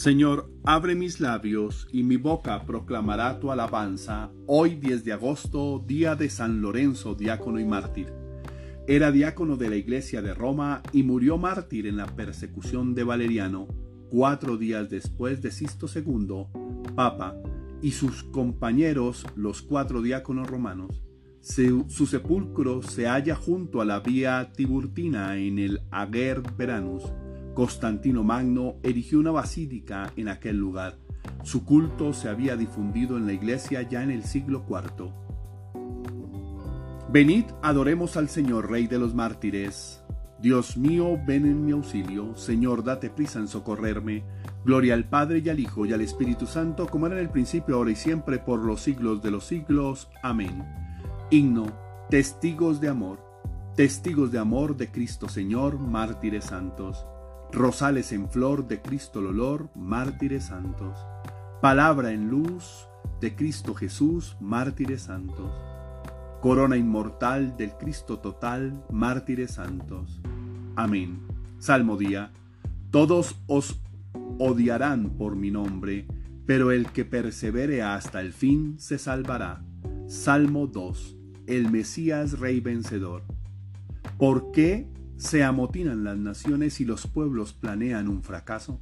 Señor, abre mis labios y mi boca proclamará tu alabanza. Hoy 10 de agosto, día de San Lorenzo, diácono y mártir. Era diácono de la iglesia de Roma y murió mártir en la persecución de Valeriano, cuatro días después de Sisto II, papa, y sus compañeros, los cuatro diáconos romanos. Su, sepulcro se halla junto a la vía Tiburtina en el Ager Veranus Constantino Magno erigió una basílica en aquel lugar. Su culto se había difundido en la iglesia ya en el siglo IV. Venid, adoremos al Señor, Rey de los mártires. Dios mío, ven en mi auxilio. Señor, date prisa en socorrerme. Gloria al Padre y al Hijo y al Espíritu Santo, como era en el principio, ahora y siempre, por los siglos de los siglos. Amén. Himno, testigos de amor. Testigos de amor de Cristo Señor, mártires santos. Rosales en flor de Cristo el olor, mártires santos. Palabra en luz de Cristo Jesús, mártires santos. Corona inmortal del Cristo total, mártires santos. Amén. Salmo día. Todos os odiarán por mi nombre, pero el que persevere hasta el fin se salvará. Salmo 2. El Mesías Rey vencedor. ¿Por qué se amotinan las naciones y los pueblos planean un fracaso.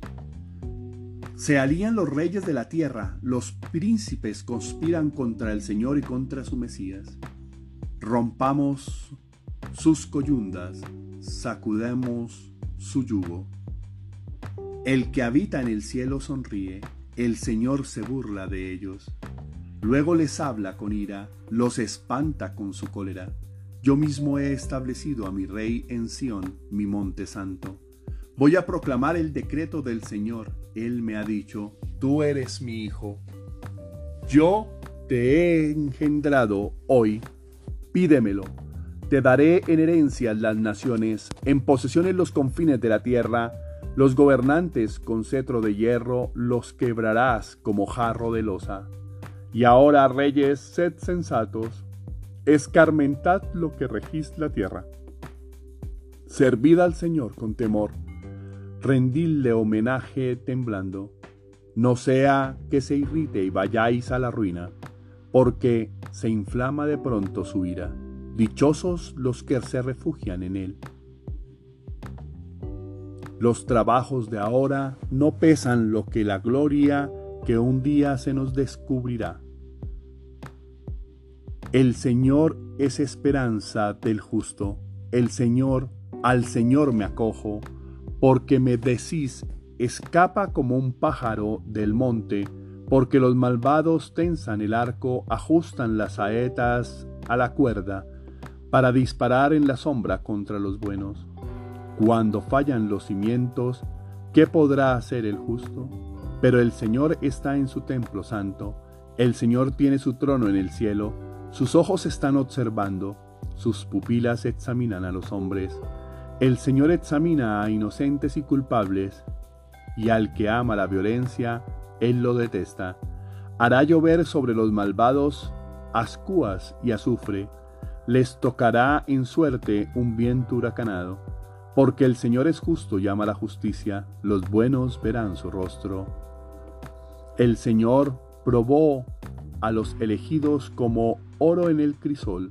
Se alían los reyes de la tierra, los príncipes conspiran contra el Señor y contra su Mesías. Rompamos sus coyundas, sacudemos su yugo. El que habita en el cielo sonríe, el Señor se burla de ellos. Luego les habla con ira, los espanta con su cólera yo mismo he establecido a mi rey en Sión, mi monte santo. Voy a proclamar el decreto del Señor. Él me ha dicho, tú eres mi hijo. Yo te he engendrado hoy. Pídemelo. Te daré en herencia las naciones, en posesión en los confines de la tierra. Los gobernantes con cetro de hierro los quebrarás como jarro de losa. Y ahora, reyes, sed sensatos escarmentad lo que regís la tierra. Servid al Señor con temor, rendidle homenaje temblando, no sea que se irrite y vayáis a la ruina, porque se inflama de pronto su ira. Dichosos los que se refugian en él. Los trabajos de ahora no pesan lo que la gloria que un día se nos descubrirá. El Señor es esperanza del justo. El Señor, al Señor me acojo, porque me decís, escapa como un pájaro del monte, porque los malvados tensan el arco, ajustan las saetas a la cuerda, para disparar en la sombra contra los buenos. Cuando fallan los cimientos, ¿qué podrá hacer el justo? Pero el Señor está en su templo santo, el Señor tiene su trono en el cielo, sus ojos están observando, sus pupilas examinan a los hombres. El Señor examina a inocentes y culpables, y al que ama la violencia, Él lo detesta. Hará llover sobre los malvados ascuas y azufre. Les tocará en suerte un viento huracanado. Porque el Señor es justo y ama la justicia, los buenos verán su rostro. El Señor probó a los elegidos como oro en el crisol,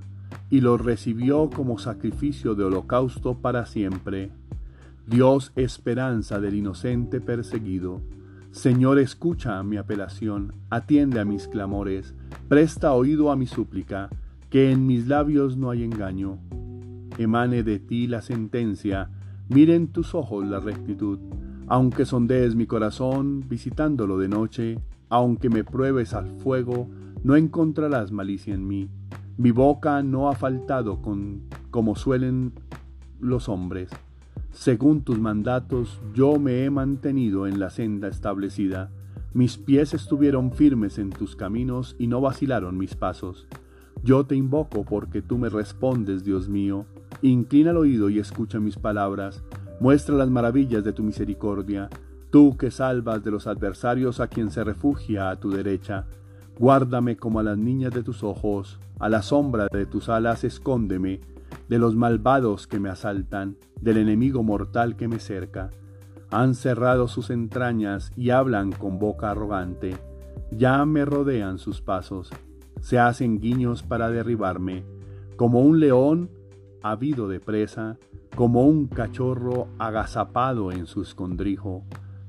y los recibió como sacrificio de holocausto para siempre. Dios esperanza del inocente perseguido. Señor, escucha mi apelación, atiende a mis clamores, presta oído a mi súplica, que en mis labios no hay engaño. Emane de ti la sentencia, miren tus ojos la rectitud, aunque sondees mi corazón visitándolo de noche, aunque me pruebes al fuego, no encontrarás malicia en mí. Mi boca no ha faltado con, como suelen los hombres. Según tus mandatos, yo me he mantenido en la senda establecida. Mis pies estuvieron firmes en tus caminos y no vacilaron mis pasos. Yo te invoco porque tú me respondes, Dios mío. Inclina el oído y escucha mis palabras. Muestra las maravillas de tu misericordia. Tú que salvas de los adversarios a quien se refugia a tu derecha. Guárdame como a las niñas de tus ojos, a la sombra de tus alas escóndeme, de los malvados que me asaltan, del enemigo mortal que me cerca. Han cerrado sus entrañas y hablan con boca arrogante. Ya me rodean sus pasos. Se hacen guiños para derribarme. Como un león habido de presa, como un cachorro agazapado en su escondrijo.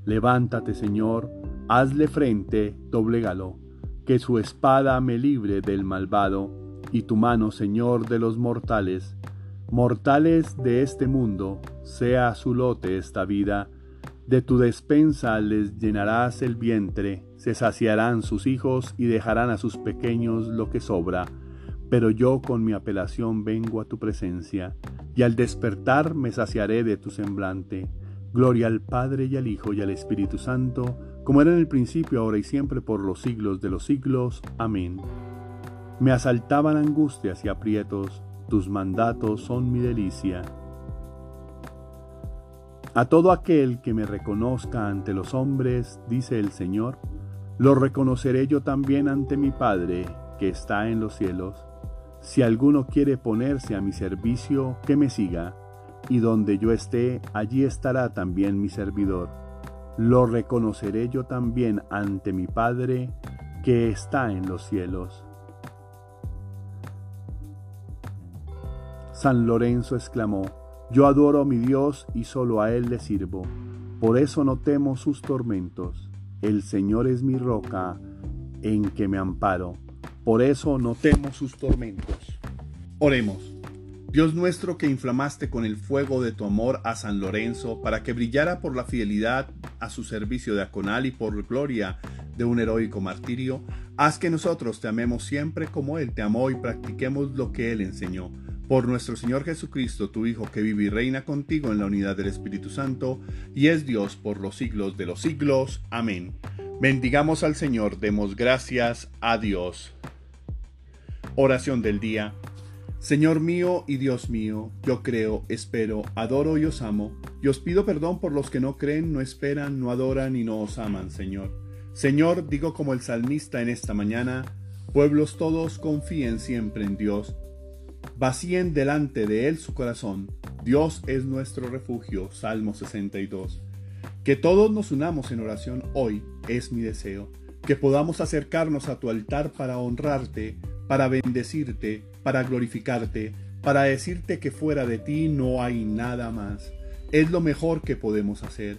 Levántate, Señor, hazle frente, doblégalo, que su espada me libre del malvado, y tu mano, Señor, de los mortales. Mortales de este mundo, sea su lote esta vida, de tu despensa les llenarás el vientre, se saciarán sus hijos y dejarán a sus pequeños lo que sobra. Pero yo con mi apelación vengo a tu presencia, y al despertar me saciaré de tu semblante. Gloria al Padre y al Hijo y al Espíritu Santo, como era en el principio, ahora y siempre, por los siglos de los siglos. Amén. Me asaltaban angustias y aprietos, tus mandatos son mi delicia. A todo aquel que me reconozca ante los hombres, dice el Señor, lo reconoceré yo también ante mi Padre, que está en los cielos. Si alguno quiere ponerse a mi servicio, que me siga, y donde yo esté, allí estará también mi servidor. Lo reconoceré yo también ante mi Padre, que está en los cielos. San Lorenzo exclamó, yo adoro a mi Dios y solo a Él le sirvo. Por eso no temo sus tormentos. El Señor es mi roca en que me amparo. Por eso no temo sus tormentos. Oremos. Dios nuestro que inflamaste con el fuego de tu amor a San Lorenzo para que brillara por la fidelidad a su servicio de Aconal y por gloria de un heroico martirio, haz que nosotros te amemos siempre como Él te amó y practiquemos lo que Él enseñó por nuestro Señor Jesucristo, tu Hijo, que vive y reina contigo en la unidad del Espíritu Santo, y es Dios por los siglos de los siglos. Amén. Bendigamos al Señor, demos gracias a Dios. Oración del día. Señor mío y Dios mío, yo creo, espero, adoro y os amo, y os pido perdón por los que no creen, no esperan, no adoran y no os aman, Señor. Señor, digo como el salmista en esta mañana, pueblos todos confíen siempre en Dios Vacíen delante de Él su corazón. Dios es nuestro refugio. Salmo 62. Que todos nos unamos en oración hoy es mi deseo. Que podamos acercarnos a tu altar para honrarte, para bendecirte, para glorificarte, para decirte que fuera de ti no hay nada más. Es lo mejor que podemos hacer.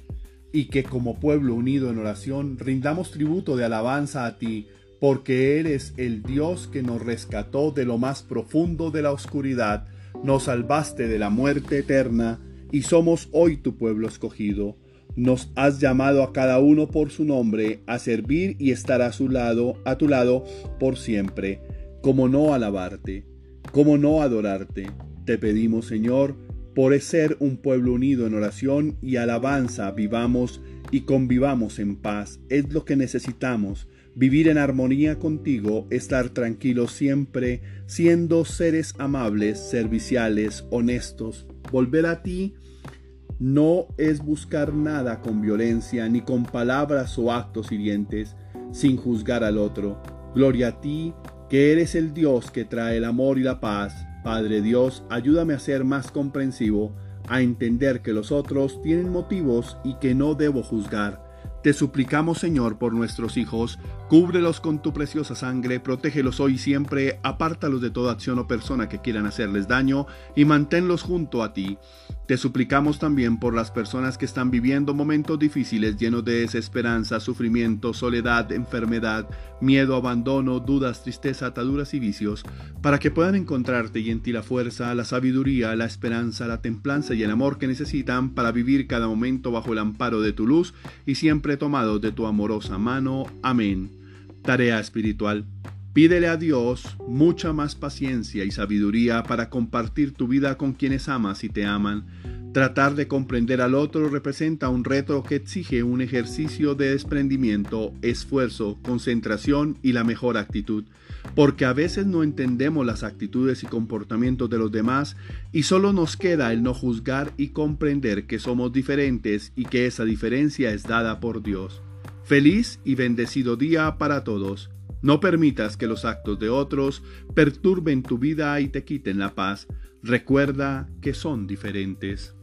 Y que como pueblo unido en oración rindamos tributo de alabanza a ti, porque eres el Dios que nos rescató de lo más profundo de la oscuridad, nos salvaste de la muerte eterna, y somos hoy tu pueblo escogido. Nos has llamado a cada uno por su nombre, a servir y estar a su lado, a tu lado, por siempre. Como no alabarte, como no adorarte. Te pedimos, Señor, por ser un pueblo unido en oración y alabanza, vivamos y convivamos en paz. Es lo que necesitamos vivir en armonía contigo, estar tranquilos siempre, siendo seres amables, serviciales, honestos. Volver a ti no es buscar nada con violencia, ni con palabras o actos hirientes, sin juzgar al otro. Gloria a ti, que eres el Dios que trae el amor y la paz. Padre Dios, ayúdame a ser más comprensivo, a entender que los otros tienen motivos y que no debo juzgar te suplicamos, Señor, por nuestros hijos, cúbrelos con tu preciosa sangre, protégelos hoy y siempre, apártalos de toda acción o persona que quieran hacerles daño y manténlos junto a ti. Te suplicamos también por las personas que están viviendo momentos difíciles llenos de desesperanza, sufrimiento, soledad, enfermedad, miedo, abandono, dudas, tristeza, ataduras y vicios, para que puedan encontrarte y en ti la fuerza, la sabiduría, la esperanza, la templanza y el amor que necesitan para vivir cada momento bajo el amparo de tu luz y siempre de tu amorosa mano. Amén. Tarea espiritual. Pídele a Dios mucha más paciencia y sabiduría para compartir tu vida con quienes amas y te aman. Tratar de comprender al otro representa un reto que exige un ejercicio de desprendimiento, esfuerzo, concentración y la mejor actitud, porque a veces no entendemos las actitudes y comportamientos de los demás y solo nos queda el no juzgar y comprender que somos diferentes y que esa diferencia es dada por Dios. Feliz y bendecido día para todos. No permitas que los actos de otros perturben tu vida y te quiten la paz. Recuerda que son diferentes.